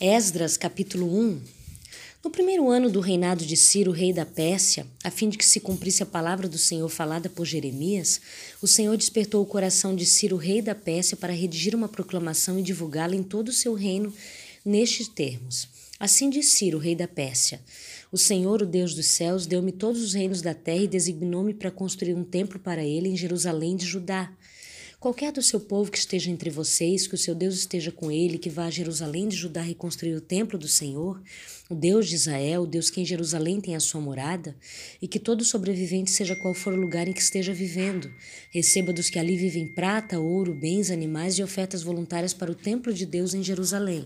Esdras, capítulo 1 No primeiro ano do reinado de Ciro, rei da Pérsia, a fim de que se cumprisse a palavra do Senhor falada por Jeremias, o Senhor despertou o coração de Ciro, rei da Pérsia, para redigir uma proclamação e divulgá-la em todo o seu reino nestes termos. Assim diz Ciro, rei da Pérsia: O Senhor, o Deus dos céus, deu-me todos os reinos da terra e designou-me para construir um templo para ele em Jerusalém de Judá. Qualquer do seu povo que esteja entre vocês, que o seu Deus esteja com ele, que vá a Jerusalém de Judá reconstruir o templo do Senhor, o Deus de Israel, o Deus que em Jerusalém tem a sua morada, e que todo sobrevivente, seja qual for o lugar em que esteja vivendo, receba dos que ali vivem prata, ouro, bens, animais e ofertas voluntárias para o templo de Deus em Jerusalém.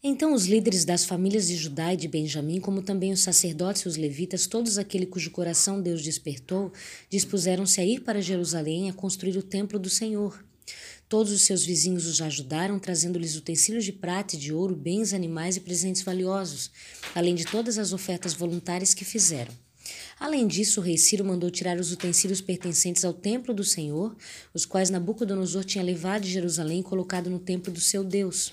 Então os líderes das famílias de Judá e de Benjamim, como também os sacerdotes e os levitas, todos aqueles cujo coração Deus despertou, dispuseram-se a ir para Jerusalém a construir o templo do Senhor. Todos os seus vizinhos os ajudaram, trazendo-lhes utensílios de prata e de ouro, bens, animais e presentes valiosos, além de todas as ofertas voluntárias que fizeram. Além disso, o rei Ciro mandou tirar os utensílios pertencentes ao templo do Senhor, os quais Nabucodonosor tinha levado de Jerusalém e colocado no templo do seu Deus.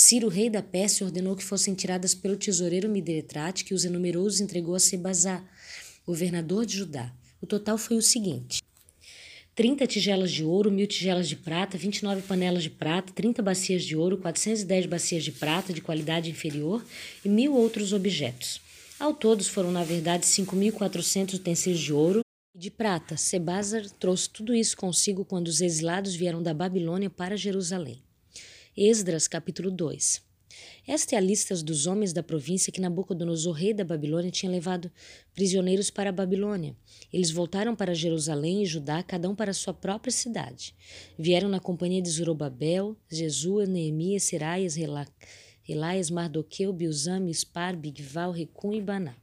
Ciro, rei da Pérsia, ordenou que fossem tiradas pelo tesoureiro Midretrate, que os enumerou e os entregou a Sebazá, governador de Judá. O total foi o seguinte: 30 tigelas de ouro, mil tigelas de prata, 29 panelas de prata, 30 bacias de ouro, 410 bacias de prata de qualidade inferior e mil outros objetos. Ao todos foram, na verdade, 5.400 utensílios de ouro e de prata. Sebazar trouxe tudo isso consigo quando os exilados vieram da Babilônia para Jerusalém. Esdras, capítulo 2. Esta é a lista dos homens da província que Nabucodonosor, rei da Babilônia, tinha levado prisioneiros para a Babilônia. Eles voltaram para Jerusalém e Judá, cada um para sua própria cidade. Vieram na companhia de Zorobabel, Jesua, Neemias, Seraias, Relaias, Mardoqueu, Bilzam, Spar, Bigval, Recum e Baná.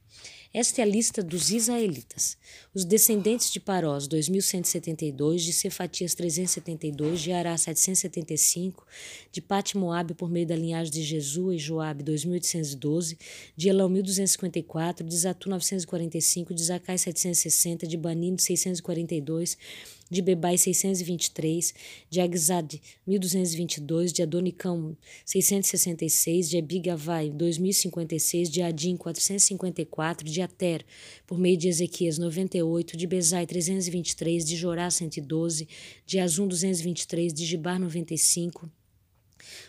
Esta é a lista dos israelitas. Os descendentes de Parós, 2172, de Cefatias, 372, de Ará, 775, de Patmoabe, por meio da linhagem de Jesu e Joabe, 2812, de Elão, 1254, de Zatu, 945, de Zacai, 760, de Banino, 642, de Bebai 623, de Agzad 1222, de Adonicão 666, de Abigavai 2056, de Adim 454, de Ater, por meio de Ezequias 98, de Bezai 323, de Jorá 112, de Azum 223, de Gibar 95,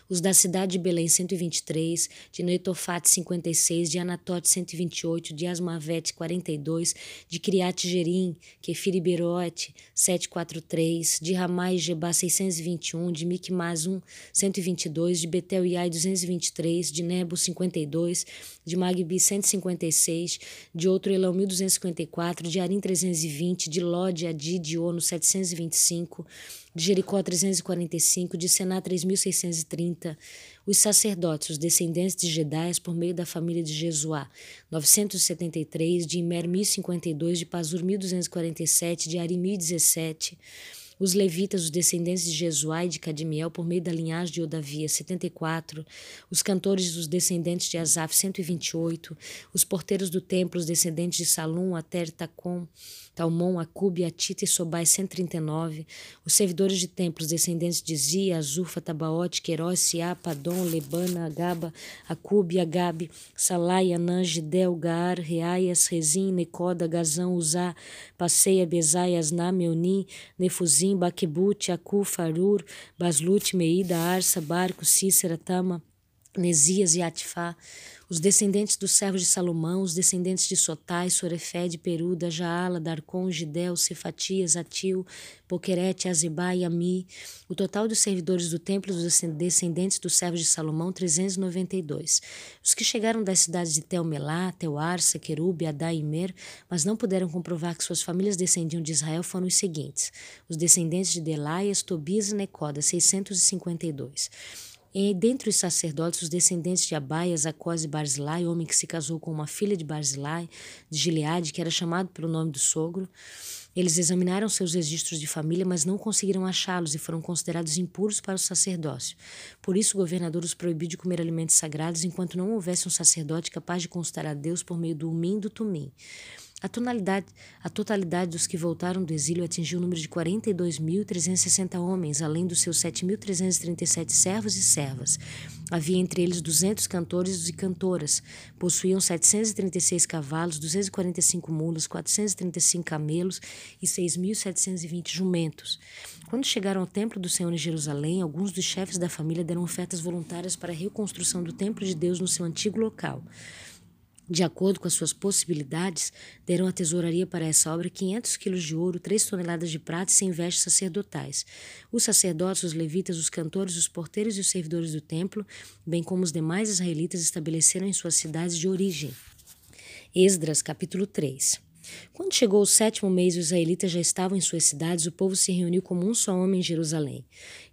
os da cidade de Belém 123, de Netofate 56, de Anatote 128, de Asmavete 42, de Criate Jerim, Kefir e Berote 743, de Ramai e Jebá 621, de Micmas 1 122, de Betel e Ai 223, de Nebo 52, de Magbi 156, de outro Elão 1254, de Arim 320, de Lode, Adi, de Ono 725, de Jericó 345, de Sená 3630, os sacerdotes, os descendentes de Gedaias por meio da família de Jesuá, 973, de Imer 1052, de Pazur 1247, de Ari 1017, os levitas, os descendentes de Jesuá e de Cadmiel, por meio da linhagem de Odavia, 74, os cantores, os descendentes de Asaf, 128, os porteiros do templo, os descendentes de Salum, Ater, Tacom, Talmon, Acube, Atita e Sobai, 139, os servidores de templos, descendentes de Zia, Azurfa, Tabaote, Queiroz, Siá, Padom, Lebana, Agaba, Acube, Agabe, Salai, Anã, Gidel, Gaar, Reaias, Rezim, Necoda, Gazão, Uzá, Passeia, Bezai, Asná, Meuni, Nefuzim, Bazim, Baquebut, Acu, Farur, Baslut, Meida, Arsa, Barco, Cícera, Tama, Nesias e Atifá, os descendentes dos servos de Salomão, os descendentes de Sotai, Sorefé, de Peruda, Jaala, Darcon, Gidel, Cefatias, Atil, Poquerete, Azibá e Ami, o total dos servidores do templo dos descendentes dos servos de Salomão, 392. Os que chegaram das cidades de Telmelá, Teuar, Sequerube, Adá e Mer, mas não puderam comprovar que suas famílias descendiam de Israel foram os seguintes: os descendentes de Delaias, Tobias e Necoda, 652. E dentre os sacerdotes, os descendentes de Abaias, Acós e Barzilai, homem que se casou com uma filha de Barzilai, de Gileade, que era chamado pelo nome do sogro, eles examinaram seus registros de família, mas não conseguiram achá-los e foram considerados impuros para o sacerdócio. Por isso, o governador os proibiu de comer alimentos sagrados enquanto não houvesse um sacerdote capaz de consultar a Deus por meio do umim do tumim. A, tonalidade, a totalidade dos que voltaram do exílio atingiu o número de 42.360 homens, além dos seus 7.337 servos e servas. Havia entre eles 200 cantores e cantoras. Possuíam 736 cavalos, 245 mulas, 435 camelos e 6.720 jumentos. Quando chegaram ao templo do Senhor em Jerusalém, alguns dos chefes da família deram ofertas voluntárias para a reconstrução do templo de Deus no seu antigo local. De acordo com as suas possibilidades, deram à tesouraria para essa obra 500 quilos de ouro, 3 toneladas de prata e 100 vestes sacerdotais. Os sacerdotes, os levitas, os cantores, os porteiros e os servidores do templo, bem como os demais israelitas, estabeleceram em suas cidades de origem. Esdras, capítulo 3 quando chegou o sétimo mês e os israelitas já estavam em suas cidades, o povo se reuniu como um só homem em Jerusalém.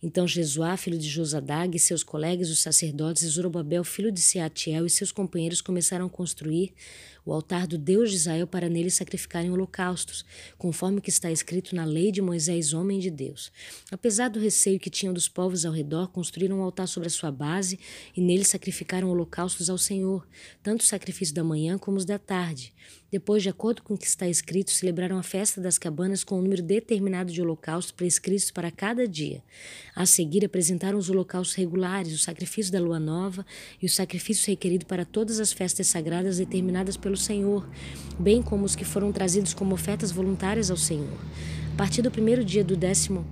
Então Jesuá, filho de Josadag, e seus colegas, os sacerdotes, e Zorobabel, filho de Seatiel, e seus companheiros começaram a construir o altar do Deus de Israel para nele sacrificarem holocaustos, conforme o que está escrito na lei de Moisés, homem de Deus. Apesar do receio que tinham dos povos ao redor, construíram um altar sobre a sua base e nele sacrificaram holocaustos ao Senhor, tanto os sacrifícios da manhã como os da tarde. Depois, de acordo com o que está escrito, celebraram a festa das cabanas com um número determinado de holocaustos prescritos para cada dia. A seguir, apresentaram os holocaustos regulares, o sacrifício da lua nova e o sacrifício requerido para todas as festas sagradas determinadas pelo Senhor, bem como os que foram trazidos como ofertas voluntárias ao Senhor. A partir do primeiro dia do décimo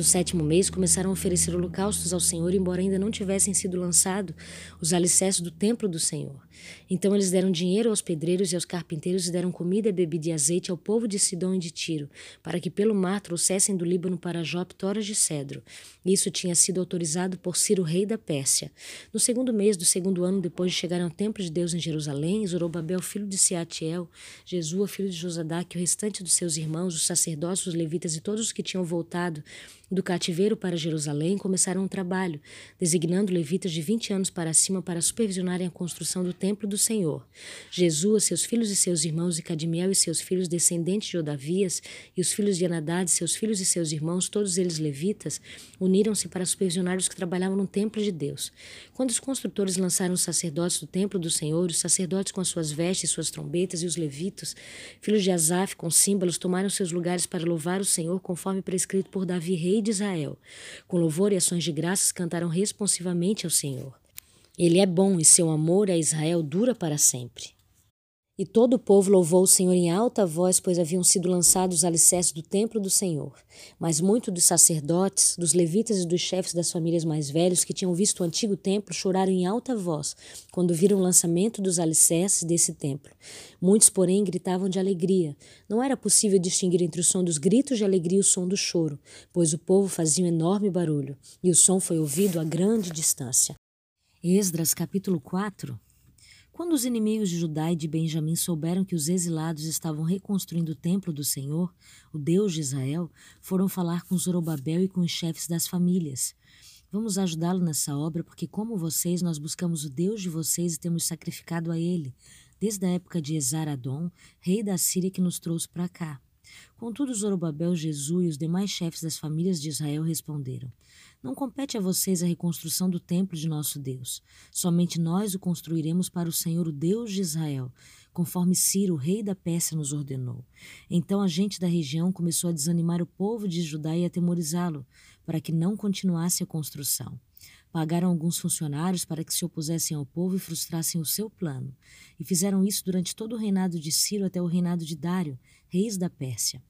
do sétimo mês, começaram a oferecer holocaustos ao Senhor, embora ainda não tivessem sido lançados os alicerces do templo do Senhor. Então eles deram dinheiro aos pedreiros e aos carpinteiros e deram comida, bebida e azeite ao povo de Sidom e de Tiro, para que pelo mar trouxessem do Líbano para Jope toras de cedro. Isso tinha sido autorizado por Ciro, rei da Pérsia. No segundo mês do segundo ano, depois de chegarem ao templo de Deus em Jerusalém, Zorobabel, filho de Seatiel, Jesua, filho de Josadac, o restante dos seus irmãos, os sacerdotes, os levitas e todos os que tinham voltado do cativeiro para Jerusalém começaram um trabalho, designando levitas de 20 anos para cima para supervisionarem a construção do templo do Senhor. Jesus, seus filhos e seus irmãos, e Cadmiel e seus filhos, descendentes de Odavias, e os filhos de Anadad, seus filhos e seus irmãos, todos eles levitas, uniram-se para supervisionar os que trabalhavam no templo de Deus. Quando os construtores lançaram os sacerdotes do templo do Senhor, os sacerdotes com as suas vestes suas trombetas, e os levitas, filhos de Asaf, com símbolos, tomaram seus lugares para louvar o Senhor, conforme prescrito por Davi, rei de Israel. Com louvor e ações de graças cantaram responsivamente ao Senhor. Ele é bom e seu amor a Israel dura para sempre. E todo o povo louvou o Senhor em alta voz, pois haviam sido lançados os alicerces do templo do Senhor. Mas muitos dos sacerdotes, dos levitas e dos chefes das famílias mais velhos que tinham visto o antigo templo choraram em alta voz quando viram o lançamento dos alicerces desse templo. Muitos, porém, gritavam de alegria. Não era possível distinguir entre o som dos gritos de alegria e o som do choro, pois o povo fazia um enorme barulho, e o som foi ouvido a grande distância. Esdras capítulo 4 quando os inimigos de Judá e de Benjamim souberam que os exilados estavam reconstruindo o templo do Senhor, o Deus de Israel, foram falar com Zorobabel e com os chefes das famílias. Vamos ajudá-lo nessa obra, porque, como vocês, nós buscamos o Deus de vocês e temos sacrificado a ele, desde a época de Esaradom, rei da Síria, que nos trouxe para cá. Contudo, Zorobabel, Jesus e os demais chefes das famílias de Israel responderam: não compete a vocês a reconstrução do templo de nosso Deus. Somente nós o construiremos para o Senhor, o Deus de Israel, conforme Ciro, rei da Pérsia, nos ordenou. Então a gente da região começou a desanimar o povo de Judá e atemorizá-lo, para que não continuasse a construção. Pagaram alguns funcionários para que se opusessem ao povo e frustrassem o seu plano, e fizeram isso durante todo o reinado de Ciro até o reinado de Dário, reis da Pérsia.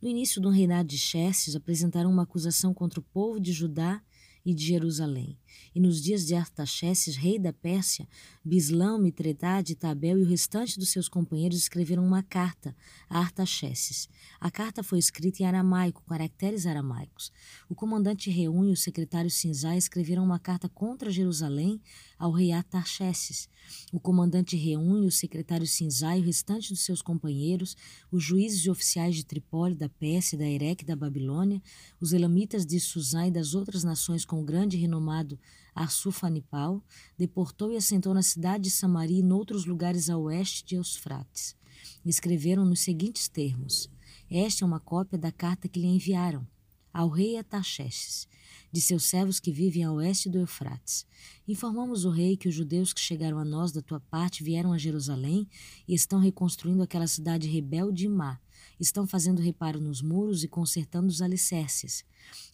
No início do reinado de Xerxes, apresentaram uma acusação contra o povo de Judá e de Jerusalém. E nos dias de Artaxerxes, rei da Pérsia, Bislão, Mitredade, Tabel e o restante dos seus companheiros escreveram uma carta a Artaxerxes. A carta foi escrita em aramaico, caracteres aramaicos. O comandante Reúne e o secretário Sinzá escreveram uma carta contra Jerusalém ao rei Artaxerxes. O comandante Reúne o secretário Sinzá e o restante dos seus companheiros, os juízes e oficiais de Tripoli, da Pérsia, da Ereque e da Babilônia, os elamitas de Suzã e das outras nações com grande renomado Arsufanipal, deportou e assentou na cidade de Samaria e noutros lugares a oeste de Eusfrates. Escreveram nos seguintes termos: Esta é uma cópia da carta que lhe enviaram. ao rei Ataxerxes, de seus servos que vivem a oeste do Eufrates. Informamos o rei que os judeus que chegaram a nós da tua parte vieram a Jerusalém e estão reconstruindo aquela cidade rebelde e má. Estão fazendo reparo nos muros e consertando os alicerces.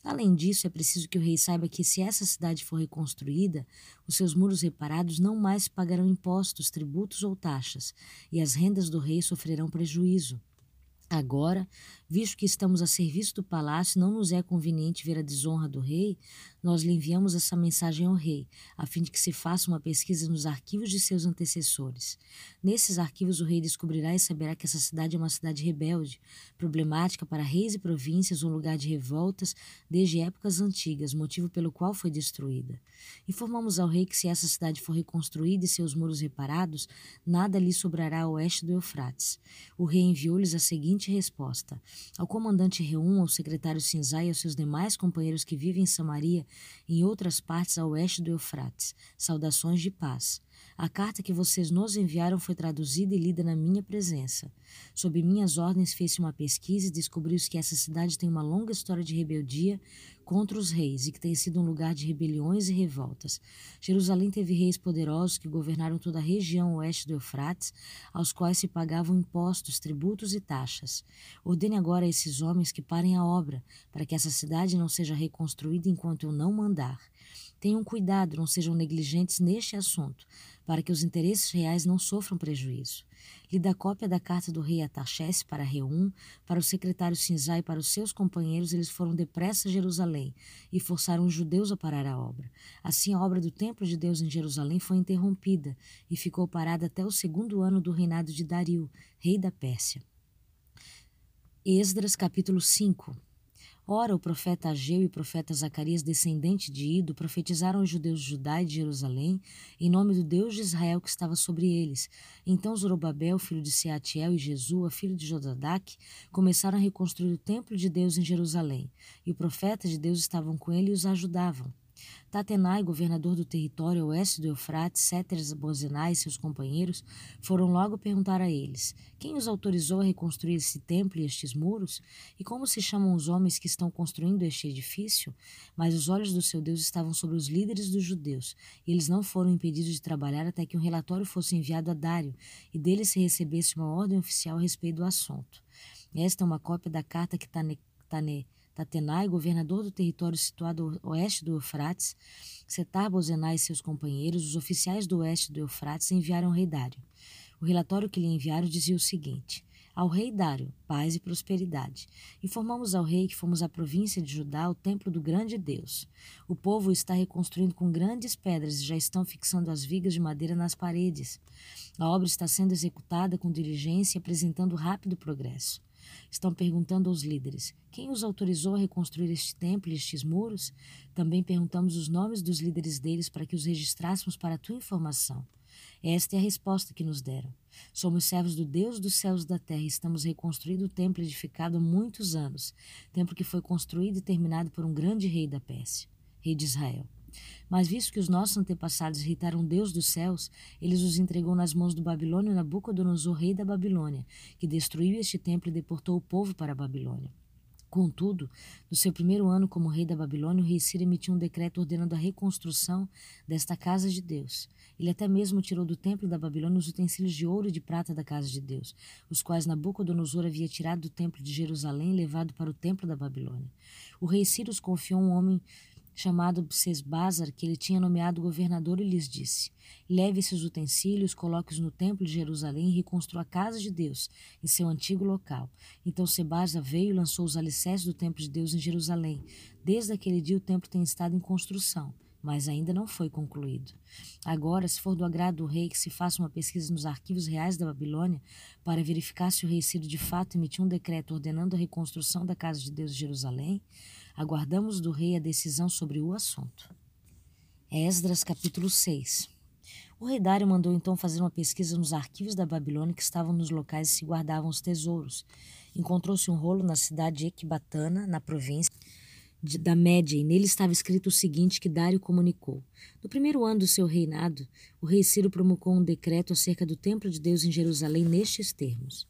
Além disso, é preciso que o rei saiba que, se essa cidade for reconstruída, os seus muros reparados não mais pagarão impostos, tributos ou taxas, e as rendas do rei sofrerão prejuízo. Agora, visto que estamos a serviço do palácio, não nos é conveniente ver a desonra do rei, nós lhe enviamos essa mensagem ao rei, a fim de que se faça uma pesquisa nos arquivos de seus antecessores. Nesses arquivos, o rei descobrirá e saberá que essa cidade é uma cidade rebelde, problemática para reis e províncias, um lugar de revoltas desde épocas antigas, motivo pelo qual foi destruída. Informamos ao rei que, se essa cidade for reconstruída e seus muros reparados, nada lhe sobrará a oeste do Eufrates. O rei enviou-lhes a seguinte resposta: Ao comandante Reum, ao secretário Sinzai e aos seus demais companheiros que vivem em Samaria em outras partes a oeste do Eufrates. Saudações de paz. A carta que vocês nos enviaram foi traduzida e lida na minha presença. Sob minhas ordens fez-se uma pesquisa e descobriu-se que essa cidade tem uma longa história de rebeldia contra os reis e que tem sido um lugar de rebeliões e revoltas. Jerusalém teve reis poderosos que governaram toda a região oeste do Eufrates, aos quais se pagavam impostos, tributos e taxas. Ordene agora a esses homens que parem a obra, para que essa cidade não seja reconstruída enquanto eu não mandar. Tenham cuidado, não sejam negligentes neste assunto, para que os interesses reais não sofram prejuízo. Lhe dá cópia da carta do rei Ataxés para Reum, para o secretário Sinzai e para os seus companheiros, eles foram depressa a Jerusalém e forçaram os judeus a parar a obra. Assim, a obra do templo de Deus em Jerusalém foi interrompida e ficou parada até o segundo ano do reinado de Dario, rei da Pérsia. Esdras capítulo 5 Ora, o profeta Ageu e o profeta Zacarias, descendente de Ido, profetizaram os judeus de Judá e de Jerusalém, em nome do Deus de Israel que estava sobre eles. Então Zorobabel, filho de Seatiel, e Jesua, filho de Jodadac, começaram a reconstruir o templo de Deus em Jerusalém. E o profeta de Deus estavam com ele e os ajudavam. Tatenai, governador do território oeste do Eufrates, Céteres Bozenai e seus companheiros foram logo perguntar a eles: Quem os autorizou a reconstruir esse templo e estes muros? E como se chamam os homens que estão construindo este edifício? Mas os olhos do seu Deus estavam sobre os líderes dos judeus, e eles não foram impedidos de trabalhar até que um relatório fosse enviado a Dário e dele se recebesse uma ordem oficial a respeito do assunto. Esta é uma cópia da carta que Tane, Tane Tatenai, governador do território situado ao oeste do Eufrates, Setar Bozenai e seus companheiros, os oficiais do oeste do Eufrates, enviaram ao rei Dário. O relatório que lhe enviaram dizia o seguinte: Ao rei Dário, paz e prosperidade. Informamos ao rei que fomos à província de Judá, o templo do grande Deus. O povo está reconstruindo com grandes pedras e já estão fixando as vigas de madeira nas paredes. A obra está sendo executada com diligência e apresentando rápido progresso. Estão perguntando aos líderes: quem os autorizou a reconstruir este templo e estes muros? Também perguntamos os nomes dos líderes deles para que os registrássemos para a tua informação. Esta é a resposta que nos deram. Somos servos do Deus dos céus e da terra e estamos reconstruindo o templo edificado há muitos anos, templo que foi construído e terminado por um grande rei da Pérsia, rei de Israel. Mas visto que os nossos antepassados irritaram Deus dos céus, eles os entregou nas mãos do Babilônio Nabucodonosor, rei da Babilônia, que destruiu este templo e deportou o povo para a Babilônia. Contudo, no seu primeiro ano como rei da Babilônia, o rei Ciro emitiu um decreto ordenando a reconstrução desta casa de Deus. Ele até mesmo tirou do templo da Babilônia os utensílios de ouro e de prata da casa de Deus, os quais Nabucodonosor havia tirado do templo de Jerusalém e levado para o templo da Babilônia. O rei Ciro confiou um homem chamado Sesbazar, que ele tinha nomeado governador, e lhes disse: Leve esses utensílios, coloque-os no templo de Jerusalém e reconstrua a casa de Deus, em seu antigo local. Então Sebazar veio e lançou os alicerces do templo de Deus em Jerusalém. Desde aquele dia o templo tem estado em construção mas ainda não foi concluído. Agora, se for do agrado do rei que se faça uma pesquisa nos arquivos reais da Babilônia para verificar se o rei Ciro de fato emitiu um decreto ordenando a reconstrução da casa de Deus de Jerusalém, aguardamos do rei a decisão sobre o assunto. Esdras capítulo 6 o rei Dário mandou então fazer uma pesquisa nos arquivos da Babilônia que estavam nos locais e se guardavam os tesouros. Encontrou-se um rolo na cidade de Equibatana, na província, da Média, e nele estava escrito o seguinte que Dário comunicou. No primeiro ano do seu reinado, o rei Ciro promulgou um decreto acerca do templo de Deus em Jerusalém nestes termos.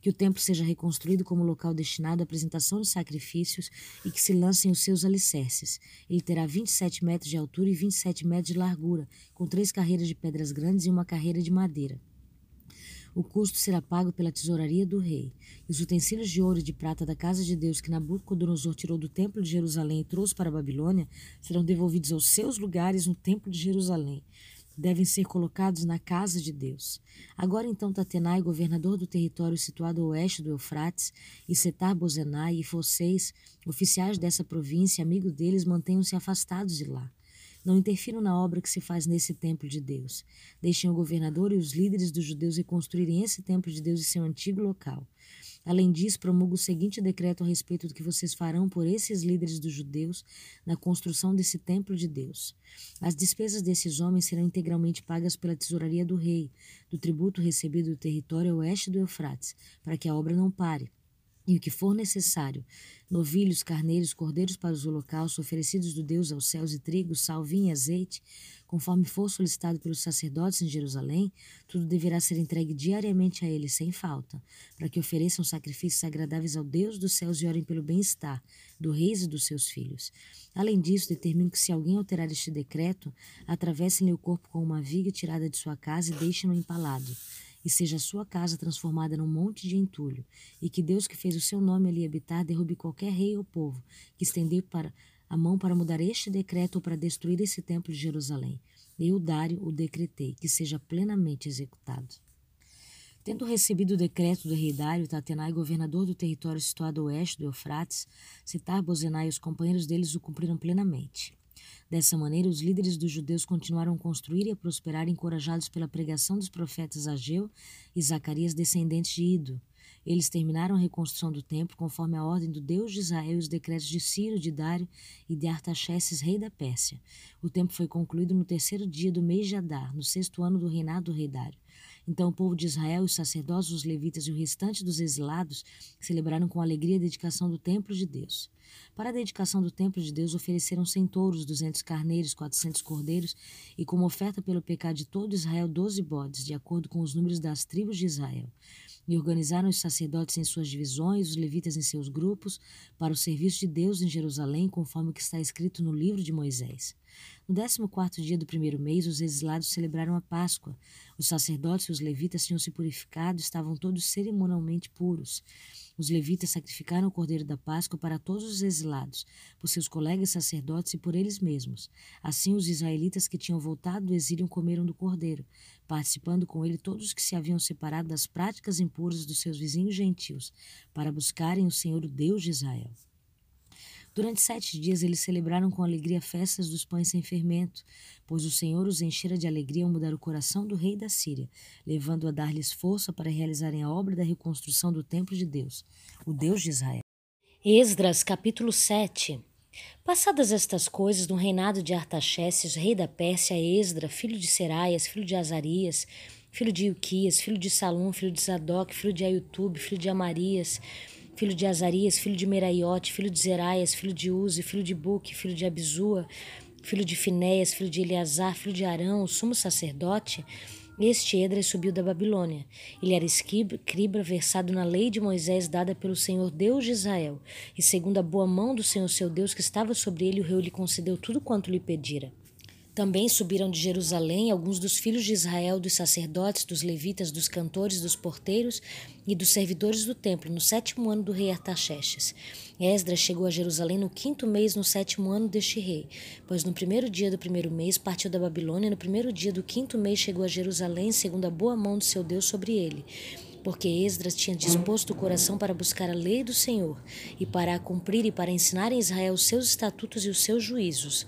Que o templo seja reconstruído como local destinado à apresentação de sacrifícios e que se lancem os seus alicerces. Ele terá 27 metros de altura e 27 metros de largura, com três carreiras de pedras grandes e uma carreira de madeira. O custo será pago pela tesouraria do rei. E os utensílios de ouro e de prata da casa de Deus que Nabucodonosor tirou do templo de Jerusalém e trouxe para a Babilônia serão devolvidos aos seus lugares no templo de Jerusalém devem ser colocados na casa de Deus. Agora então Tatenai, governador do território situado a oeste do Eufrates, e Setar Bozenai e vocês, oficiais dessa província, amigos deles, mantenham-se afastados de lá. Não interfiram na obra que se faz nesse templo de Deus. Deixem o governador e os líderes dos judeus reconstruírem esse templo de Deus em seu antigo local. Além disso, promulgo o seguinte decreto a respeito do que vocês farão por esses líderes dos judeus na construção desse templo de Deus. As despesas desses homens serão integralmente pagas pela tesouraria do rei, do tributo recebido do território oeste do Eufrates, para que a obra não pare e o que for necessário, novilhos, carneiros, cordeiros para os holocaustos oferecidos do Deus aos céus e trigo, sal, vinho e azeite, conforme for solicitado pelos sacerdotes em Jerusalém, tudo deverá ser entregue diariamente a eles sem falta, para que ofereçam sacrifícios agradáveis ao Deus dos céus e orem pelo bem-estar do reis e dos seus filhos. Além disso, determino que se alguém alterar este decreto, atravessem-lhe o corpo com uma viga tirada de sua casa e deixem-no empalado e seja a sua casa transformada num monte de entulho, e que Deus que fez o seu nome ali habitar derrube qualquer rei ou povo que estendeu para a mão para mudar este decreto ou para destruir esse templo de Jerusalém. Eu, Dário, o decretei, que seja plenamente executado. Tendo recebido o decreto do rei Dário, Tatenai, governador do território situado a oeste do Eufrates, Citar, Bozenai e os companheiros deles o cumpriram plenamente. Dessa maneira, os líderes dos judeus continuaram a construir e a prosperar, encorajados pela pregação dos profetas Ageu e Zacarias, descendentes de Ido. Eles terminaram a reconstrução do templo conforme a ordem do Deus de Israel e os decretos de Ciro, de Dário e de Artaxerxes, rei da Pérsia. O templo foi concluído no terceiro dia do mês de Adar, no sexto ano do reinado do rei Dário. Então o povo de Israel, os sacerdotes, os levitas e o restante dos exilados celebraram com alegria a dedicação do templo de Deus. Para a dedicação do templo de Deus, ofereceram cem touros, duzentos carneiros, quatrocentos cordeiros e, como oferta pelo pecado de todo Israel, doze bodes, de acordo com os números das tribos de Israel. E organizaram os sacerdotes em suas divisões, os levitas em seus grupos, para o serviço de Deus em Jerusalém, conforme o que está escrito no livro de Moisés. No décimo quarto dia do primeiro mês, os exilados celebraram a Páscoa. Os sacerdotes e os levitas tinham se purificado, estavam todos cerimonialmente puros. Os levitas sacrificaram o cordeiro da Páscoa para todos os exilados, por seus colegas sacerdotes e por eles mesmos. Assim, os israelitas que tinham voltado do exílio comeram do cordeiro, participando com ele todos os que se haviam separado das práticas impuras dos seus vizinhos gentios, para buscarem o Senhor, o Deus de Israel. Durante sete dias eles celebraram com alegria festas dos pães sem fermento, pois o Senhor os enchera de alegria ao mudar o coração do rei da Síria, levando a dar-lhes força para realizarem a obra da reconstrução do templo de Deus, o Deus de Israel. Esdras, capítulo 7 Passadas estas coisas, no reinado de Artaxerxes, rei da Pérsia, Esdra, filho de Seraias, filho de Azarias, filho de Ilquias, filho de Salom, filho de Zadok, filho de Aiutube, filho de Amarias, filho de Azarias, filho de Meraiote, filho de Zeraias, filho de Uzi, filho de Buque, filho de Abizua, filho de Finéias, filho de Eleazar, filho de Arão, o sumo sacerdote, este Edras subiu da Babilônia. Ele era escriba versado na lei de Moisés dada pelo Senhor Deus de Israel, e segundo a boa mão do Senhor seu Deus que estava sobre ele, o rei lhe concedeu tudo quanto lhe pedira. Também subiram de Jerusalém alguns dos filhos de Israel, dos sacerdotes, dos levitas, dos cantores, dos porteiros e dos servidores do templo, no sétimo ano do rei Artaxerxes. Esdras chegou a Jerusalém no quinto mês, no sétimo ano deste rei, pois no primeiro dia do primeiro mês partiu da Babilônia, e no primeiro dia do quinto mês chegou a Jerusalém, segundo a boa mão do seu Deus sobre ele porque Esdras tinha disposto o coração para buscar a lei do Senhor e para a cumprir e para ensinar em Israel os seus estatutos e os seus juízos.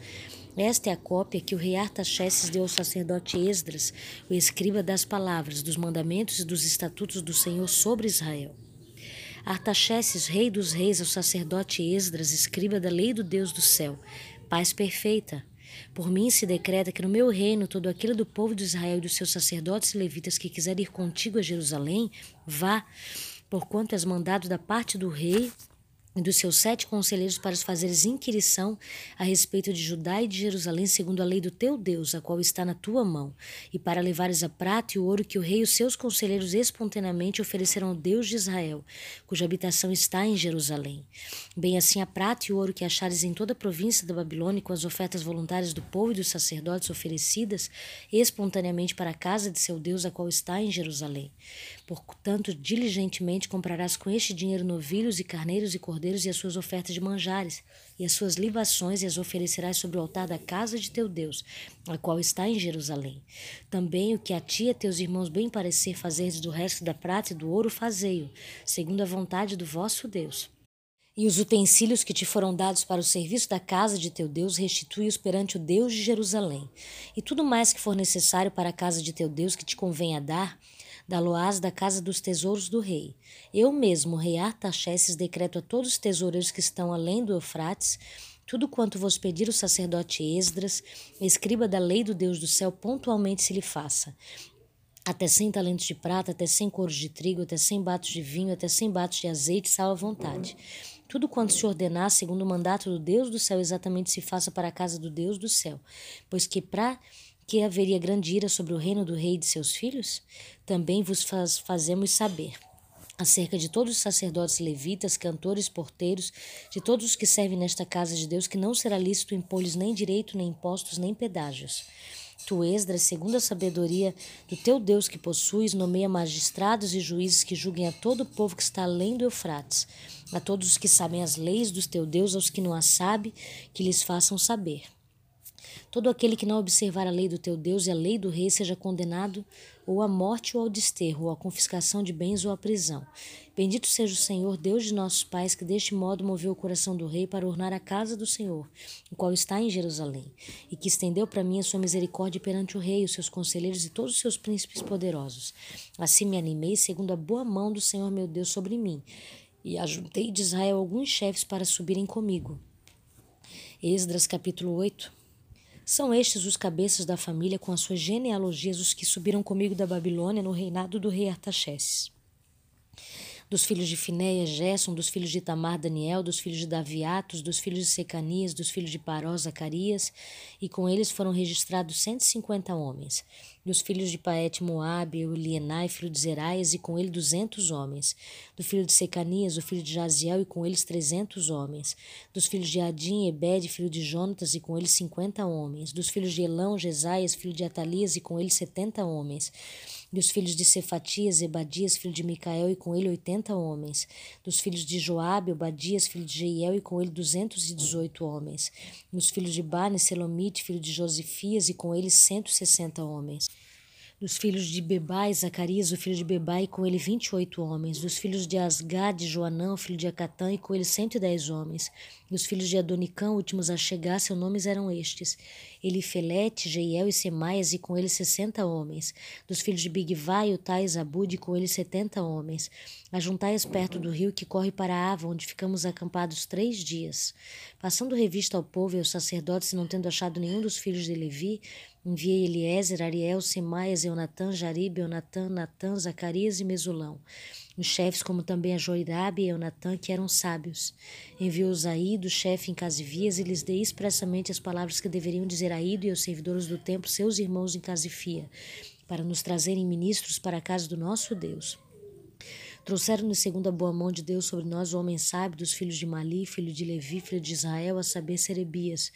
Esta é a cópia que o rei Artaxerxes deu ao sacerdote Esdras, o escriba das palavras, dos mandamentos e dos estatutos do Senhor sobre Israel. Artaxerxes, rei dos reis, ao sacerdote Esdras, escriba da lei do Deus do céu, paz perfeita. Por mim se decreta que no meu reino todo aquele do povo de Israel e dos seus sacerdotes e levitas que quiser ir contigo a Jerusalém, vá, porquanto és mandado da parte do rei dos seus sete conselheiros para os fazeres inquirição a respeito de Judá e de Jerusalém, segundo a lei do teu Deus, a qual está na tua mão, e para levares a prata e o ouro que o rei e os seus conselheiros espontaneamente ofereceram ao Deus de Israel, cuja habitação está em Jerusalém. Bem assim a prata e o ouro que achares em toda a província da Babilônia, com as ofertas voluntárias do povo e dos sacerdotes oferecidas espontaneamente para a casa de seu Deus, a qual está em Jerusalém. Portanto, diligentemente comprarás com este dinheiro novilhos e carneiros e cordeiros e as suas ofertas de manjares, e as suas libações, e as oferecerás sobre o altar da casa de teu Deus, a qual está em Jerusalém. Também o que a ti e a teus irmãos bem parecer fazeres do resto da prata e do ouro, fazei-o, segundo a vontade do vosso Deus. E os utensílios que te foram dados para o serviço da casa de teu Deus, restitui-os perante o Deus de Jerusalém. E tudo mais que for necessário para a casa de teu Deus que te convenha dar, da Loás da casa dos tesouros do rei. Eu mesmo, rei Artaxerxes, decreto a todos os tesoureiros que estão além do Eufrates, tudo quanto vos pedir o sacerdote Esdras, escriba da lei do Deus do céu, pontualmente se lhe faça. Até cem talentos de prata, até cem coros de trigo, até cem batos de vinho, até cem batos de azeite, sal à vontade. Tudo quanto se ordenar, segundo o mandato do Deus do céu, exatamente se faça para a casa do Deus do céu. Pois que para que haveria grande ira sobre o reino do rei e de seus filhos? Também vos faz, fazemos saber acerca de todos os sacerdotes levitas, cantores, porteiros, de todos os que servem nesta casa de Deus, que não será lícito impor-lhes nem direito, nem impostos, nem pedágios. Tu, Esdras, segundo a sabedoria do teu Deus que possuis, nomeia magistrados e juízes que julguem a todo o povo que está além do Eufrates, a todos os que sabem as leis do teu Deus, aos que não as sabem, que lhes façam saber. Todo aquele que não observar a lei do teu Deus e a lei do rei seja condenado ou à morte ou ao desterro, ou à confiscação de bens ou à prisão. Bendito seja o Senhor, Deus de nossos pais, que deste modo moveu o coração do rei para ornar a casa do Senhor, o qual está em Jerusalém, e que estendeu para mim a sua misericórdia perante o rei, os seus conselheiros e todos os seus príncipes poderosos. Assim me animei, segundo a boa mão do Senhor meu Deus sobre mim, e ajuntei de Israel alguns chefes para subirem comigo. Esdras capítulo 8 são estes os cabeças da família com as suas genealogias, os que subiram comigo da Babilônia no reinado do rei Artaxerxes. Dos filhos de Finéia, Gerson, dos filhos de Tamar, Daniel, dos filhos de Daviatos, dos filhos de Secanias, dos filhos de Paró, Zacarias, e com eles foram registrados cento e cinquenta homens dos filhos de Paete Moabe, Elienai, filho de Zeraias, e com ele duzentos homens. Do filho de Secanias, o filho de Jaziel, e com eles trezentos homens. Dos filhos de Adim, Ebed, filho de Jonatas, e com eles cinquenta homens. Dos filhos de Elão, Jesaias, filho de Atalias, e com ele setenta homens dos filhos de Cefatias, Ebadias, filho de Micael, e com ele oitenta homens. Dos filhos de Joabe, Obadias, filho de Jeiel, e com ele duzentos e dezoito homens. Dos filhos de Bane, Selomite, filho de Josifias, e com ele cento e sessenta homens dos filhos de Bebai, Zacarias, o filho de Bebai, com ele vinte e oito homens, dos filhos de Asgad, Joanã, o filho de Acatã, e com ele cento e dez homens, dos filhos de Adonicão, últimos a chegar, seus nomes eram estes, Elifelete, Jeiel e Semaias, e com ele sessenta homens, dos filhos de Bigvai, Utai e Zabud, e com ele setenta homens, ajuntai-as perto do rio que corre para Ava, onde ficamos acampados três dias. Passando revista ao povo e aos sacerdotes, não tendo achado nenhum dos filhos de Levi, Enviei Eliezer, Ariel, Semaias, Eunatã, Jaribe, Eunatã, Natã, Zacarias e Mesulão. Os chefes, como também a Joirabe e Eunatã, que eram sábios. Enviou-os a Ido, chefe em Casifias, e lhes dei expressamente as palavras que deveriam dizer a Ido e aos servidores do templo, seus irmãos em Casifia, para nos trazerem ministros para a casa do nosso Deus. Trouxeram-nos segundo a boa mão de Deus sobre nós o homem sábio dos filhos de Mali, filho de Levi, filho de Israel, a saber Serebias,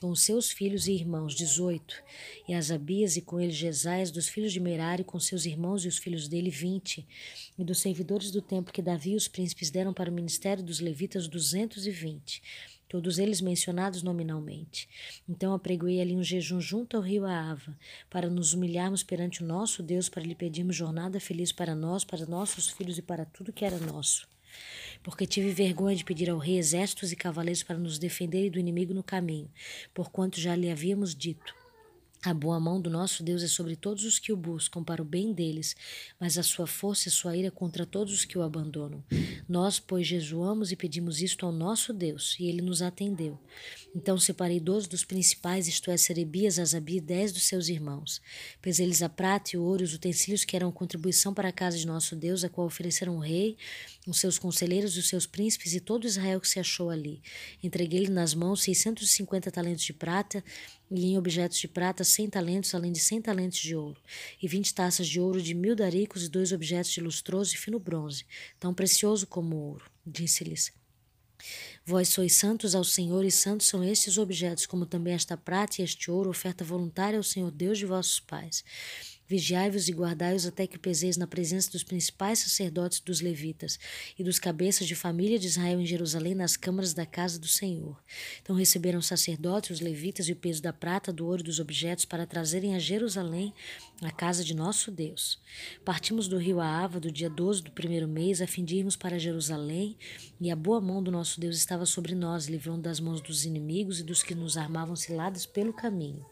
com seus filhos e irmãos, dezoito, e Asabias e com ele Jesaias dos filhos de Merari, com seus irmãos e os filhos dele, vinte, e dos servidores do templo que Davi e os príncipes deram para o ministério dos levitas, duzentos e vinte, todos eles mencionados nominalmente. Então apregoei ali um jejum junto ao rio Aava, para nos humilharmos perante o nosso Deus, para lhe pedirmos jornada feliz para nós, para nossos filhos e para tudo que era nosso porque tive vergonha de pedir ao rei exércitos e cavaleiros para nos defenderem do inimigo no caminho, porquanto já lhe havíamos dito. A boa mão do nosso Deus é sobre todos os que o buscam para o bem deles, mas a sua força e sua ira contra todos os que o abandonam. Nós, pois, jejuamos e pedimos isto ao nosso Deus, e ele nos atendeu. Então separei doze dos principais, isto é, Serebias, Azabi e dez dos seus irmãos. Pes eles a prata e o ouro e os utensílios que eram contribuição para a casa de nosso Deus, a qual ofereceram o rei, os seus conselheiros e os seus príncipes e todo Israel que se achou ali. Entreguei-lhe nas mãos seiscentos e cinquenta talentos de prata e em objetos de prata cem talentos, além de cem talentos de ouro, e vinte taças de ouro de mil daricos e dois objetos de lustroso e fino bronze, tão precioso como ouro. Disse-lhes: Vós sois santos ao Senhor, e santos são estes objetos, como também esta prata e este ouro, oferta voluntária ao Senhor Deus de vossos pais. Vigiai-vos e guardai-os até que peseis na presença dos principais sacerdotes dos levitas e dos cabeças de família de Israel em Jerusalém nas câmaras da casa do Senhor. Então receberam os sacerdotes, os levitas e o peso da prata, do ouro e dos objetos para trazerem a Jerusalém a casa de nosso Deus. Partimos do rio Aava do dia 12 do primeiro mês a fim de irmos para Jerusalém e a boa mão do nosso Deus estava sobre nós, livrando das mãos dos inimigos e dos que nos armavam ciladas pelo caminho.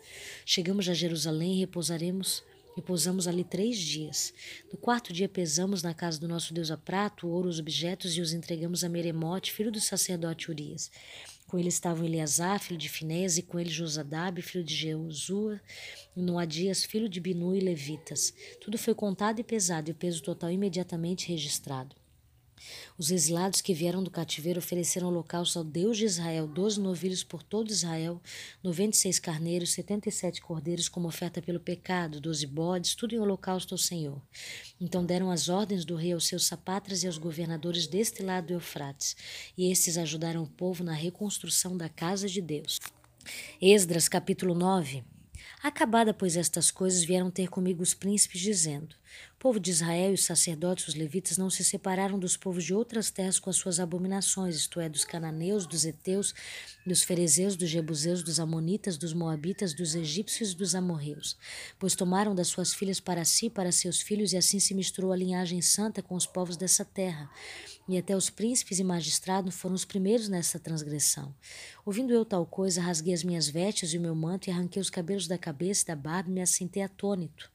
Chegamos a Jerusalém e repousaremos e pousamos ali três dias. No quarto dia pesamos na casa do nosso Deus a prato, ouro, os objetos e os entregamos a Meremote, filho do sacerdote Urias. Com ele estavam Eleazar, filho de Finés, e com ele Josadab, filho de Jeusua, e Noadias, filho de Binu e levitas. Tudo foi contado e pesado, e o peso total imediatamente registrado. Os exilados que vieram do cativeiro ofereceram holocausto ao Deus de Israel, doze novilhos por todo Israel, noventa e seis carneiros, setenta e sete cordeiros como oferta pelo pecado, doze bodes, tudo em holocausto ao Senhor. Então deram as ordens do rei aos seus sapatras e aos governadores deste lado do Eufrates, e estes ajudaram o povo na reconstrução da casa de Deus. Esdras capítulo 9 Acabada, pois, estas coisas, vieram ter comigo os príncipes, dizendo: O povo de Israel e os sacerdotes, os levitas, não se separaram dos povos de outras terras com as suas abominações, isto é, dos cananeus, dos heteus, dos ferezeus, dos jebuseus, dos amonitas, dos moabitas, dos egípcios e dos amorreus. Pois tomaram das suas filhas para si, para seus filhos, e assim se misturou a linhagem santa com os povos dessa terra. E até os príncipes e magistrados foram os primeiros nessa transgressão. Ouvindo eu tal coisa, rasguei as minhas vestes e o meu manto e arranquei os cabelos da cabeça e da barba e me assentei atônito.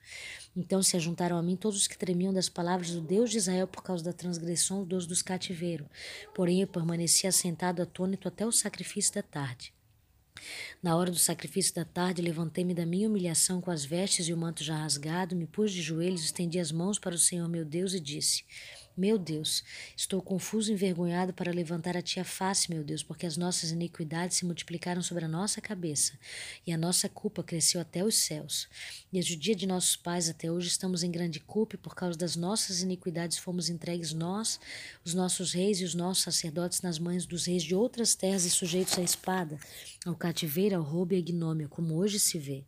Então se ajuntaram a mim todos os que tremiam das palavras do Deus de Israel por causa da transgressão dos dos cativeiro. Porém eu permaneci assentado atônito até o sacrifício da tarde. Na hora do sacrifício da tarde, levantei-me da minha humilhação com as vestes e o manto já rasgado, me pus de joelhos, estendi as mãos para o Senhor meu Deus e disse: meu Deus, estou confuso e envergonhado para levantar a ti a face, meu Deus, porque as nossas iniquidades se multiplicaram sobre a nossa cabeça e a nossa culpa cresceu até os céus. Desde o dia de nossos pais até hoje estamos em grande culpa e por causa das nossas iniquidades fomos entregues nós, os nossos reis e os nossos sacerdotes nas mãos dos reis de outras terras e sujeitos à espada, ao cativeiro, ao roubo e à ignômia, como hoje se vê.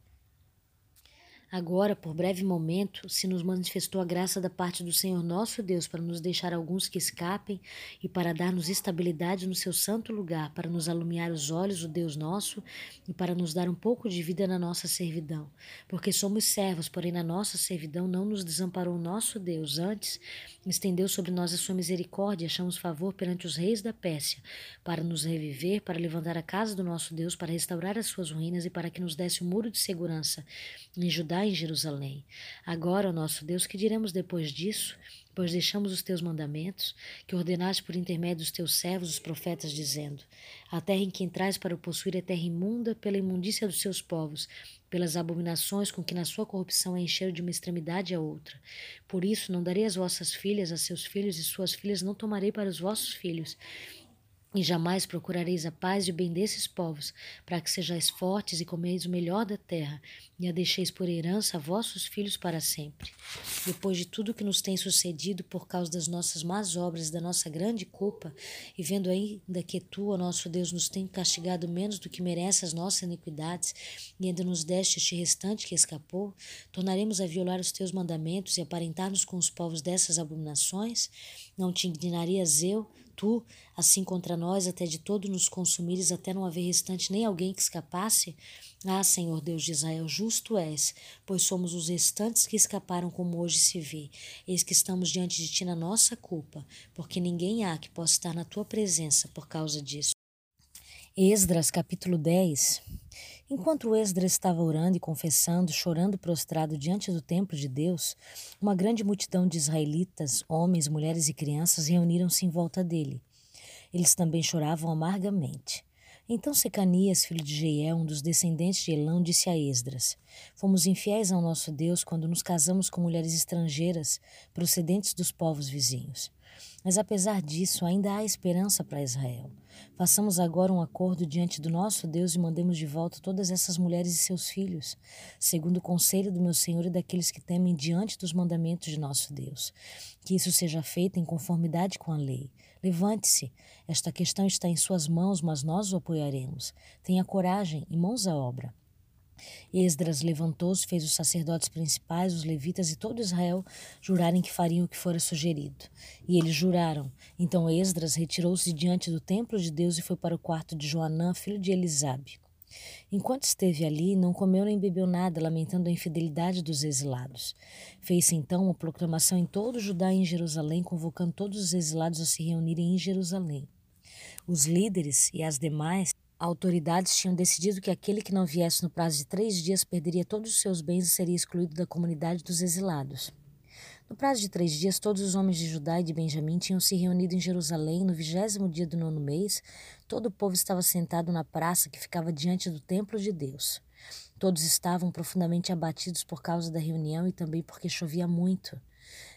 Agora, por breve momento, se nos manifestou a graça da parte do Senhor nosso Deus para nos deixar alguns que escapem e para dar-nos estabilidade no seu santo lugar, para nos alumiar os olhos, o Deus nosso, e para nos dar um pouco de vida na nossa servidão. Porque somos servos, porém na nossa servidão não nos desamparou o nosso Deus. Antes, estendeu sobre nós a sua misericórdia e achamos favor perante os reis da Pérsia, para nos reviver, para levantar a casa do nosso Deus, para restaurar as suas ruínas e para que nos desse um muro de segurança em Judá em Jerusalém. Agora, ó nosso Deus, que diremos depois disso? Pois deixamos os teus mandamentos, que ordenaste por intermédio dos teus servos, os profetas, dizendo: A terra em que entrais para o possuir é terra imunda pela imundícia dos seus povos, pelas abominações com que na sua corrupção é encheram de uma extremidade a outra. Por isso, não darei as vossas filhas a seus filhos, e suas filhas não tomarei para os vossos filhos e jamais procurareis a paz e o bem desses povos, para que sejais fortes e comeis o melhor da terra, e a deixeis por herança a vossos filhos para sempre. Depois de tudo que nos tem sucedido por causa das nossas más obras da nossa grande culpa, e vendo ainda que tu, ó nosso Deus, nos tem castigado menos do que merece as nossas iniquidades, e ainda nos deste este restante que escapou, tornaremos a violar os teus mandamentos e aparentar-nos com os povos dessas abominações? Não te indignarias eu, tu, assim contra nós, até de todo nos consumires, até não haver restante nem alguém que escapasse? Ah, Senhor Deus de Israel, justo és, pois somos os restantes que escaparam como hoje se vê. Eis que estamos diante de ti na nossa culpa, porque ninguém há que possa estar na tua presença por causa disso. Esdras capítulo 10 Enquanto Esdras estava orando e confessando, chorando prostrado diante do templo de Deus, uma grande multidão de israelitas, homens, mulheres e crianças, reuniram-se em volta dele. Eles também choravam amargamente. Então Secanias, filho de Jeiel, um dos descendentes de Elão, disse a Esdras: Fomos infiéis ao nosso Deus quando nos casamos com mulheres estrangeiras procedentes dos povos vizinhos. Mas apesar disso, ainda há esperança para Israel. Façamos agora um acordo diante do nosso Deus e mandemos de volta todas essas mulheres e seus filhos, segundo o conselho do meu Senhor e daqueles que temem diante dos mandamentos de nosso Deus. Que isso seja feito em conformidade com a lei. Levante-se. Esta questão está em suas mãos, mas nós o apoiaremos. Tenha coragem e mãos à obra. Esdras levantou-se, fez os sacerdotes principais, os levitas e todo Israel jurarem que fariam o que fora sugerido. E eles juraram. Então Esdras retirou-se diante do templo de Deus e foi para o quarto de Joanã, filho de Elisabe. Enquanto esteve ali, não comeu nem bebeu nada, lamentando a infidelidade dos exilados. Fez-se então uma proclamação em todo Judá e em Jerusalém, convocando todos os exilados a se reunirem em Jerusalém. Os líderes e as demais autoridades tinham decidido que aquele que não viesse no prazo de três dias perderia todos os seus bens e seria excluído da comunidade dos exilados. No prazo de três dias, todos os homens de Judá e de Benjamim tinham se reunido em Jerusalém. No vigésimo dia do nono mês, todo o povo estava sentado na praça que ficava diante do templo de Deus. Todos estavam profundamente abatidos por causa da reunião e também porque chovia muito.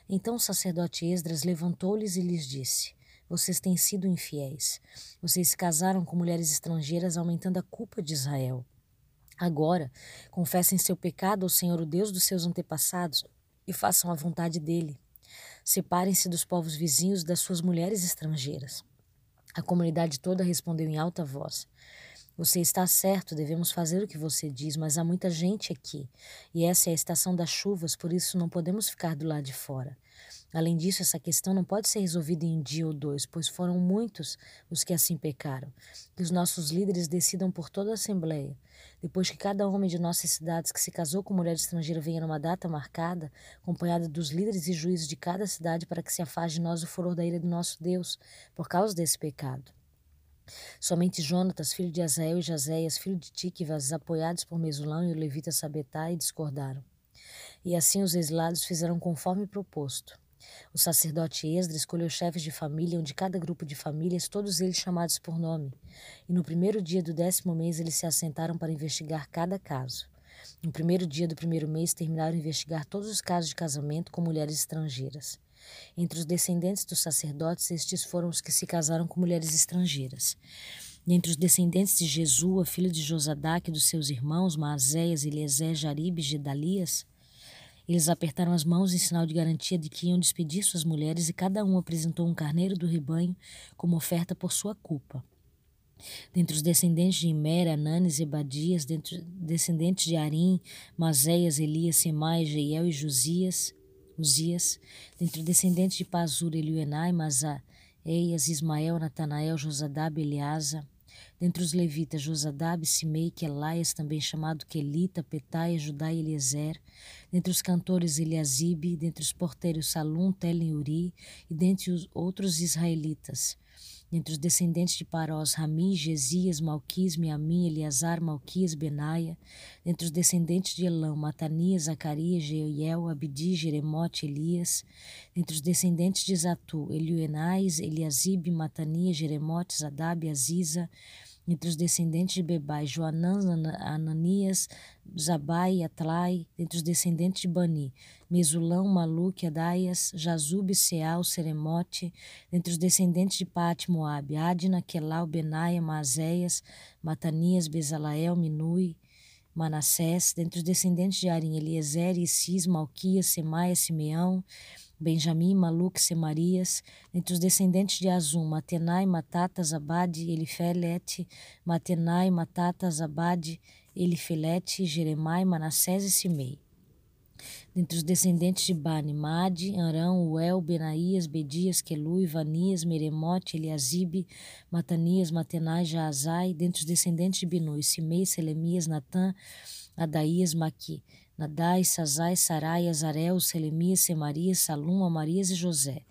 Então o sacerdote Esdras levantou-lhes e lhes disse: vocês têm sido infiéis. Vocês se casaram com mulheres estrangeiras, aumentando a culpa de Israel. Agora, confessem seu pecado ao Senhor, o Deus dos seus antepassados, e façam a vontade dele. Separem-se dos povos vizinhos das suas mulheres estrangeiras. A comunidade toda respondeu em alta voz: Você está certo, devemos fazer o que você diz, mas há muita gente aqui, e essa é a estação das chuvas, por isso não podemos ficar do lado de fora. Além disso, essa questão não pode ser resolvida em um dia ou dois, pois foram muitos os que assim pecaram. Que os nossos líderes decidam por toda a Assembleia. Depois que cada homem de nossas cidades que se casou com mulher estrangeira venha numa data marcada, acompanhada dos líderes e juízes de cada cidade, para que se afaste de nós o furor da ira do nosso Deus, por causa desse pecado. Somente Jonatas, filho de Azael e Jazéias, filho de Tiquivas, apoiados por Mesulão e o levita Sabetai, discordaram. E assim os exilados fizeram conforme proposto. O sacerdote Esdra escolheu chefes de família, um de cada grupo de famílias, todos eles chamados por nome. E no primeiro dia do décimo mês eles se assentaram para investigar cada caso. No primeiro dia do primeiro mês terminaram investigar todos os casos de casamento com mulheres estrangeiras. Entre os descendentes dos sacerdotes, estes foram os que se casaram com mulheres estrangeiras. Entre os descendentes de Jesua, filho de Josadac e dos seus irmãos, Maazéias, Eliezer, Jaribe e Gedalias, eles apertaram as mãos em sinal de garantia de que iam despedir suas mulheres e cada um apresentou um carneiro do rebanho como oferta por sua culpa. Dentre os descendentes de Imer, Ananes, Ebadias, dentre os descendentes de Arim, Mazéias, Elias, Semai, Jeiel e Josias, Uzias, dentre os descendentes de Pazur, Eliuenai, Mazaeias, Ismael, Natanael, Josadab, Eleasa, dentre os levitas, Josadab, Simei, Quelaias, também chamado Quelita, Petaia, Judá e Eliezer, dentre os cantores Eliasibe, dentre os porteiros Salum, Telen Uri, e dentre os outros israelitas, dentre os descendentes de Parós, Rami, Gesias, Malquis, Miamim, Eleazar, Malquias, Benaia, dentre os descendentes de Elão, Matanias, Zacarias, Jeiel, Abdi, Jeremote, Elias, dentre os descendentes de Zatu, Elioenais, Eliasibe, Matanias, Jeremote, Zadab, Aziza, entre os descendentes de Bebai, Joanã, Ananias, Zabai, Atlai, entre os descendentes de Bani, Mesulão, Maluque, Adaias, Jazub, Seal, Seremote, entre os descendentes de Pati, Moabe, Adna, Quelau, Benaia, Mazéias, Matanias, Bezalael, Minui, Manassés, dentre os descendentes de Arim, Eliezer, Isis, Malquias, Semaia, Simeão, Benjamim, Maluque, Semarias, entre os descendentes de Azum, Matenai, Matata, Zabade, Elifelete, Matenai, Matata, Zabade, Elifelete, Jeremai, Manassés e Simei. Dentre os descendentes de Bani, Madi, Arão, Uel, Benaías, Bedias, Quelui, Vanias, Meremote, Eliasibe, Matanias, Matenai, Jaazai, dentre os descendentes de Binui, Simei, Selemias, Natã, Adaías, Maqui, Nadai, Sazai, Sarai, Azarel, Selemias, Semarias, Salum, Amarias e José.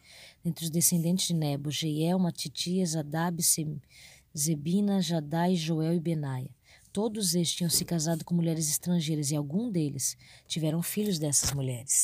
Entre os descendentes de Nebo, Jeiel, Matitias, Adab, Zebina, Jadai, Joel e Benaia. Todos estes tinham se casado com mulheres estrangeiras e algum deles tiveram filhos dessas mulheres.